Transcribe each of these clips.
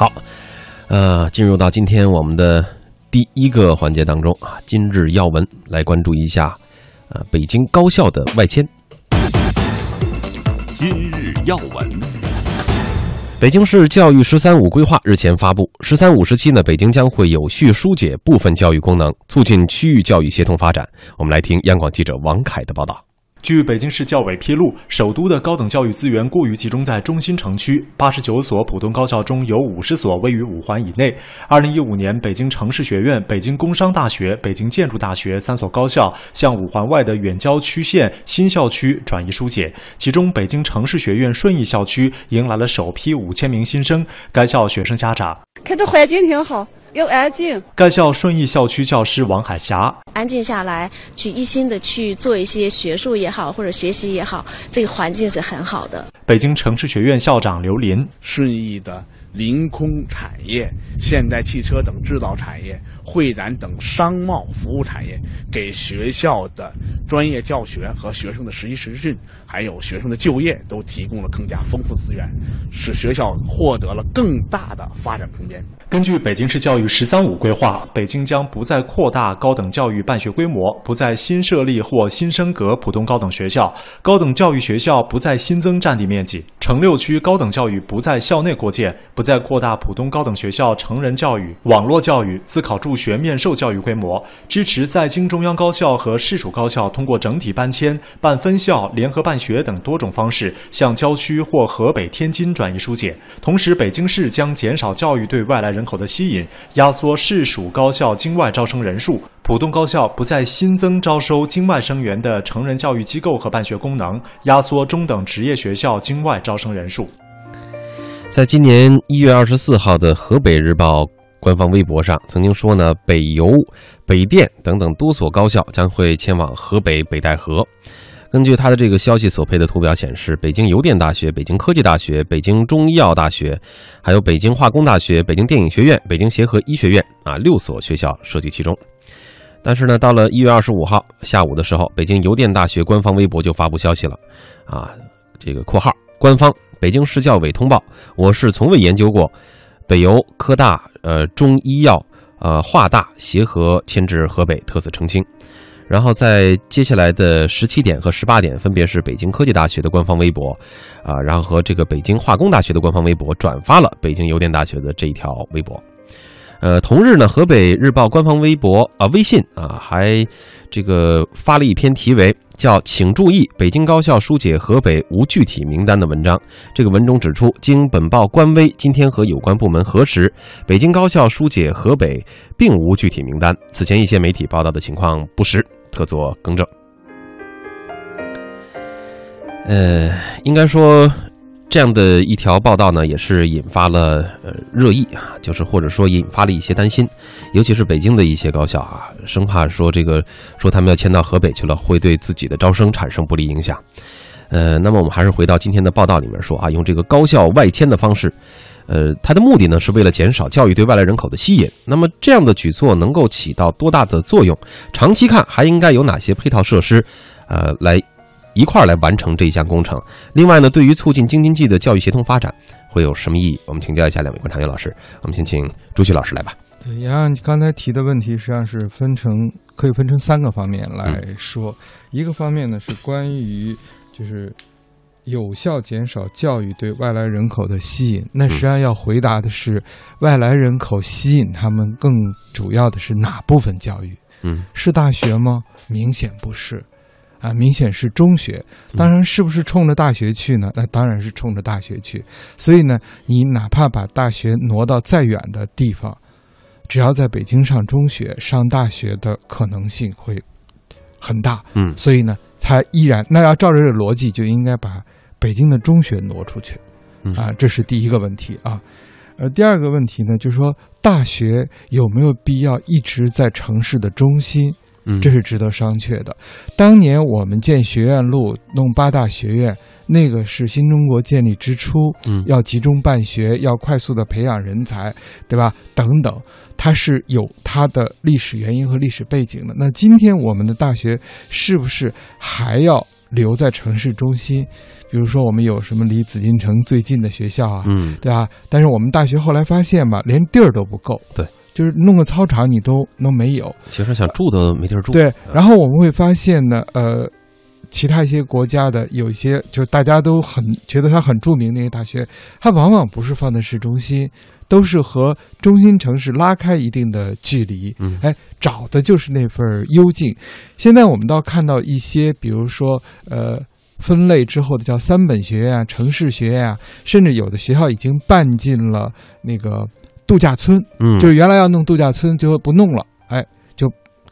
好，呃，进入到今天我们的第一个环节当中啊，今日要闻，来关注一下，呃，北京高校的外迁。今日要闻，北京市教育“十三五”规划日前发布，“十三五”时期呢，北京将会有序疏解部分教育功能，促进区域教育协同发展。我们来听央广记者王凯的报道。据北京市教委披露，首都的高等教育资源过于集中在中心城区，八十九所普通高校中有五十所位于五环以内。二零一五年，北京城市学院、北京工商大学、北京建筑大学三所高校向五环外的远郊区县新校区转移疏解，其中北京城市学院顺义校区迎来了首批五千名新生。该校学生家长看这环境挺好。又安静。该校顺义校区教师王海霞，安静下来，去一心的去做一些学术也好，或者学习也好，这个环境是很好的。北京城市学院校长刘林，顺义的临空产业、现代汽车等制造产业、会展等商贸服务产业，给学校的专业教学和学生的实习实训，还有学生的就业，都提供了更加丰富资源，使学校获得了更大的发展空间。根据北京市教育“十三五”规划，北京将不再扩大高等教育办学规模，不再新设立或新升格普通高等学校，高等教育学校不再新增占地面积，城六区高等教育不在校内扩建，不再扩大普通高等学校成人教育、网络教育、自考助学、面授教育规模，支持在京中央高校和市属高校通过整体搬迁、办分校、联合办学等多种方式向郊区或河北、天津转移疏解。同时，北京市将减少教育对外来人。人口的吸引，压缩市属高校境外招生人数；普通高校不再新增招收境外生源的成人教育机构和办学功能，压缩中等职业学校境外招生人数。在今年一月二十四号的河北日报官方微博上，曾经说呢，北邮、北电等等多所高校将会迁往河北北戴河。根据他的这个消息所配的图表显示，北京邮电大学、北京科技大学、北京中医药大学，还有北京化工大学、北京电影学院、北京协和医学院啊，六所学校涉及其中。但是呢，到了一月二十五号下午的时候，北京邮电大学官方微博就发布消息了，啊，这个括号官方北京市教委通报，我是从未研究过北邮、科大、呃中医药、呃化大、协和迁至河北，特此澄清。然后在接下来的十七点和十八点，分别是北京科技大学的官方微博，啊，然后和这个北京化工大学的官方微博转发了北京邮电大学的这一条微博。呃，同日呢，河北日报官方微博啊，微信啊，还这个发了一篇题为叫“请注意，北京高校疏解河北无具体名单”的文章。这个文中指出，经本报官微今天和有关部门核实，北京高校疏解河北并无具体名单。此前一些媒体报道的情况不实。特作更正。呃，应该说，这样的一条报道呢，也是引发了呃热议啊，就是或者说引发了一些担心，尤其是北京的一些高校啊，生怕说这个说他们要迁到河北去了，会对自己的招生产生不利影响。呃，那么我们还是回到今天的报道里面说啊，用这个高校外迁的方式。呃，它的目的呢是为了减少教育对外来人口的吸引。那么这样的举措能够起到多大的作用？长期看还应该有哪些配套设施，呃，来一块儿来完成这一项工程？另外呢，对于促进京津冀的教育协同发展会有什么意义？我们请教一下两位观察员老师。我们先请朱旭老师来吧。对，杨洋，你刚才提的问题实际上是分成可以分成三个方面来说。一个方面呢是关于就是。有效减少教育对外来人口的吸引，那实际上要回答的是，外来人口吸引他们更主要的是哪部分教育？嗯，是大学吗？明显不是，啊，明显是中学。当然，是不是冲着大学去呢？那当然是冲着大学去。所以呢，你哪怕把大学挪到再远的地方，只要在北京上中学、上大学的可能性会很大。嗯，所以呢，他依然那要照着这个逻辑，就应该把。北京的中学挪出去，啊，这是第一个问题啊。呃，第二个问题呢，就是说大学有没有必要一直在城市的中心？这是值得商榷的。当年我们建学院路，弄八大学院，那个是新中国建立之初，嗯要集中办学，要快速的培养人才，对吧？等等，它是有它的历史原因和历史背景的。那今天我们的大学是不是还要？留在城市中心，比如说我们有什么离紫禁城最近的学校啊，嗯，对吧？但是我们大学后来发现吧，连地儿都不够，对，就是弄个操场你都都没有，其实想住都没地儿住。对。然后我们会发现呢，呃，其他一些国家的有一些就是大家都很觉得它很著名那些大学，它往往不是放在市中心，都是和中心城市拉开一定的距离，嗯哎，找的就是那份幽静。现在我们倒看到一些，比如说呃。分类之后的叫三本学院啊、城市学院啊，甚至有的学校已经办进了那个度假村，嗯，就是原来要弄度假村，最后不弄了，哎，就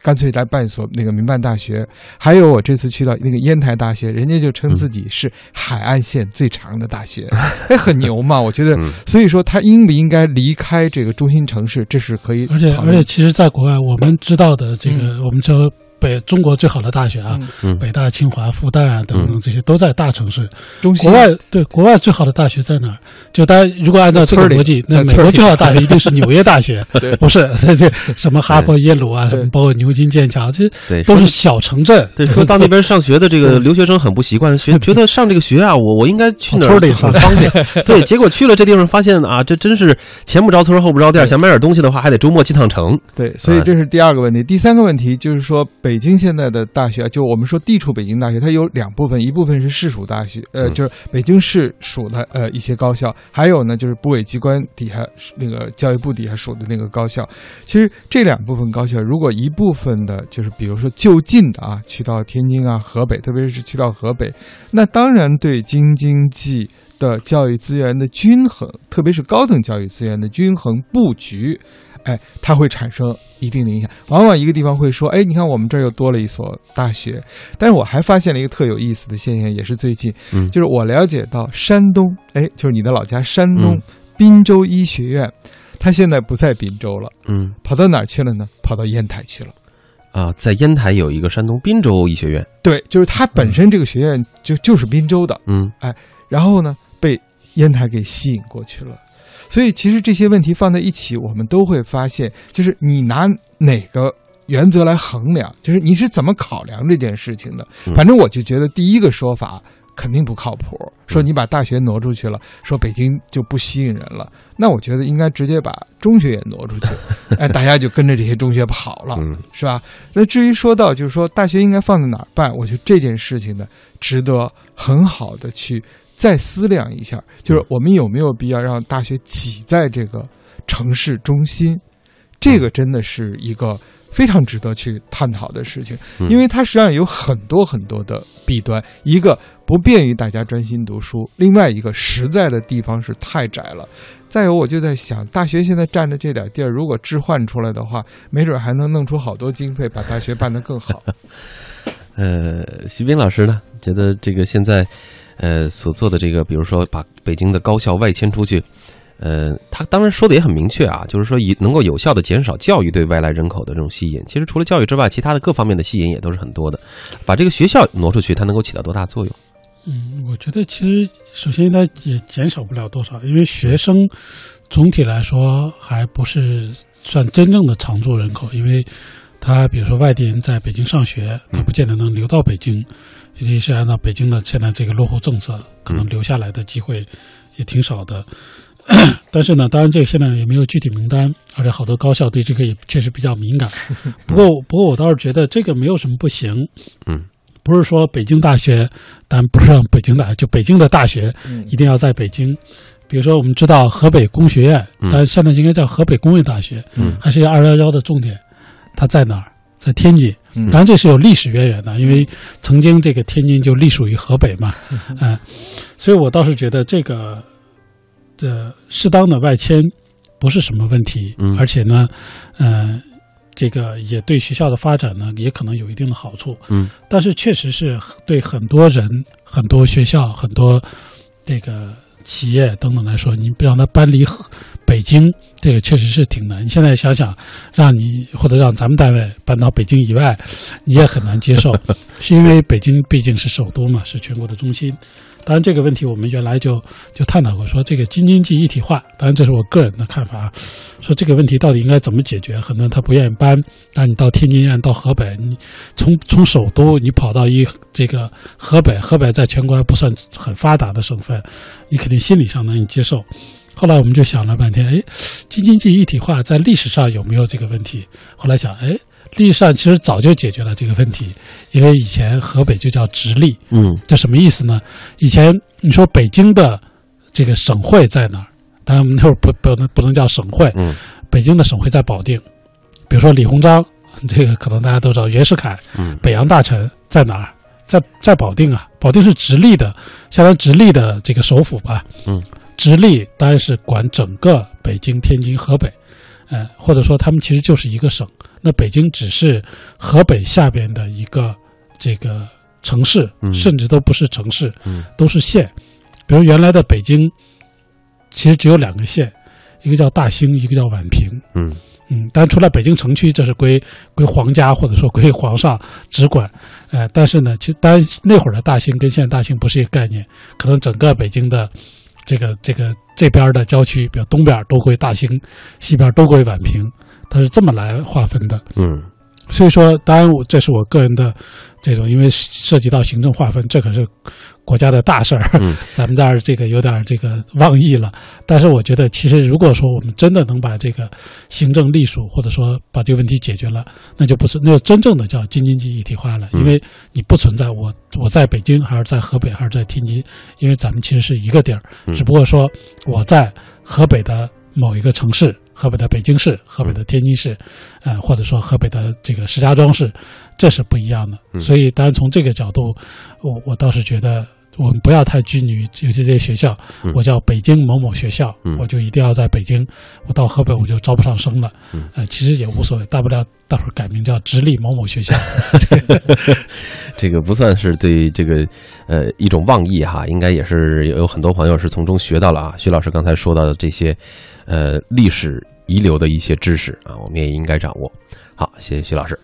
干脆来办一所那个民办大学。还有我这次去到那个烟台大学，人家就称自己是海岸线最长的大学，哎，很牛嘛，我觉得。嗯所以说，他应不应该离开这个中心城市，这是可以而且而且，其实，在国外，我们知道的这个，我们说北中国最好的大学啊，嗯北大、清华、复旦啊等等，这些都在大城市。中国外对国外最好的大学在哪儿？就大家如果按照这个村逻辑，那美国最好的大学一定是纽约大学，不是这这什么哈佛、耶鲁啊，什么包括牛津、剑桥，这对，都是小城镇。对，说到那边上学的这个留学生很不习惯，学 觉得上这个学啊，我我应该去哪儿村里很 方便。对，结果去了这地方，发现啊，这真是前不着村后不着店，想买点东西的话，还得周末进趟城。对，所以这是第二个问题。第三个问题就是说，北京现在的大学，就我们说地处北京大学，它有两部分，一部分是市属大学，呃，嗯就是北京市属的呃一些高校，还有呢就是部委机关底下那个教育部底下属的那个高校。其实这两部分高校，如果一部分的，就是比如说就近的啊，去到天津啊、河北，特别是去到河北，那当然对京津冀的教育资源的均衡，特别是高等教育资源的均衡布局，哎，它会产生一定的影响。往往一个地方会说，哎，你看我们这儿又多了一所大学。但是我还发现了一个特有意思的现象，也是最近，嗯就是我了解到山东，哎，就是你的老家山东、嗯滨州医学院，它现在不在滨州了，嗯跑到哪儿去了呢？跑到烟台去了。啊，在烟台有一个山东滨州医学院。对，就是它本身这个学院就就是滨州的，嗯哎然后呢被烟台给吸引过去了。所以其实这些问题放在一起，我们都会发现，就是你拿哪个原则来衡量，就是你是怎么考量这件事情的。嗯反正我就觉得第一个说法肯定不靠谱，说你把大学挪出去了，说北京就不吸引人了，那我觉得应该直接把中学也挪出去，哎，大家就跟着这些中学跑了。嗯是吧？那至于说到就是说大学应该放在哪儿办，我觉得这件事情呢，值得很好的去再思量一下，就是我们有没有必要让大学挤在这个城市中心？这个真的是一个非常值得去探讨的事情，嗯因为它实际上有很多很多的弊端，一个不便于大家专心读书，另外一个实在的地方是太窄了。再有，我就在想，大学现在占着这点地儿，如果置换出来的话，没准还能弄出好多经费，把大学办得更好。呃，徐斌老师呢，觉得这个现在呃所做的这个，比如说把北京的高校外迁出去。呃，他当然说的也很明确啊，就是说以能够有效的减少教育对外来人口的这种吸引。其实除了教育之外，其他的各方面的吸引也都是很多的。把这个学校挪出去，它能够起到多大作用？嗯，我觉得其实首先它也减少不了多少，因为学生总体来说还不是算真正的常住人口，因为他比如说外地人在北京上学，他不见得能留到北京，尤其是按照北京的现在这个落户政策，可能留下来的机会也挺少的。但是呢，当然这个现在也没有具体名单，而且好多高校对这个也确实比较敏感。不过，不过我倒是觉得这个没有什么不行。嗯，不是说北京大学，但不是让北京大，就北京的大学嗯一定要在北京。比如说，我们知道河北工学院，嗯但现在应该叫河北工业大学，嗯还是二幺幺的重点，它在哪儿？在天津。嗯。当然这是有历史渊源的，因为曾经这个天津就隶属于河北嘛，嗯、所以我倒是觉得这个的适当的外迁不是什么问题，嗯。而且呢，呃，这个也对学校的发展呢也可能有一定的好处，嗯。但是确实是对很多人、很多学校、很多这个企业等等来说，你不让他搬离河北京这个确实是挺难。你现在想想，让你或者让咱们单位搬到北京以外，你也很难接受，是因为北京毕竟是首都嘛，是全国的中心。当然，这个问题我们原来就就探讨过，说这个京津冀一体化，当然这是我个人的看法啊。说这个问题到底应该怎么解决？很多人他不愿意搬，让你到天津，让你到河北，你从从首都你跑到一这个河北，河北在全国还不算很发达的省份，你肯定心理上难以接受。后来我们就想了半天，哎，京津冀一体化在历史上有没有这个问题？后来想，哎。历史上其实早就解决了这个问题，因为以前河北就叫直隶，嗯，这什么意思呢？以前你说北京的这个省会在哪儿？当然那会儿不不能不能叫省会，嗯，北京的省会在保定。比如说李鸿章，这个可能大家都知道，袁世凯，嗯，北洋大臣在哪儿？在在保定啊，保定是直隶的，相当于直隶的这个首府吧，嗯，直隶当然是管整个北京、天津、河北，呃，或者说他们其实就是一个省。那北京只是河北下边的一个这个城市，甚至都不是城市，都是县。比如原来的北京，其实只有两个县，一个叫大兴，一个叫宛平。嗯嗯，但除了北京城区，这是归归皇家或者说归皇上直管。呃，但是呢，其实当然那会儿的大兴跟现在大兴不是一个概念，可能整个北京的这个这个这边的郊区，比如东边都归大兴，西边都归宛平。它是这么来划分的，嗯，所以说，当然我这是我个人的这种，因为涉及到行政划分，这可是国家的大事儿，嗯，咱们这儿这个有点这个妄议了。但是我觉得，其实如果说我们真的能把这个行政隶属或者说把这个问题解决了，那就不是那就真正的叫京津冀一体化了，因为你不存在我我在北京还是在河北还是在天津，因为咱们其实是一个地儿，只不过说我在河北的某一个城市。河北的北京市、河北的天津市，呃，或者说河北的这个石家庄市，这是不一样的。所以，当然从这个角度，我我倒是觉得，我们不要太拘泥于尤其这些学校。我叫北京某某学校，我就一定要在北京。我到河北我就招不上生了。呃，其实也无所谓，大不了到时候改名叫直隶某某学校。这个不算是对这个呃一种妄议哈，应该也是有很多朋友是从中学到了啊。徐老师刚才说到的这些。呃，历史遗留的一些知识啊，我们也应该掌握。好，谢谢徐老师。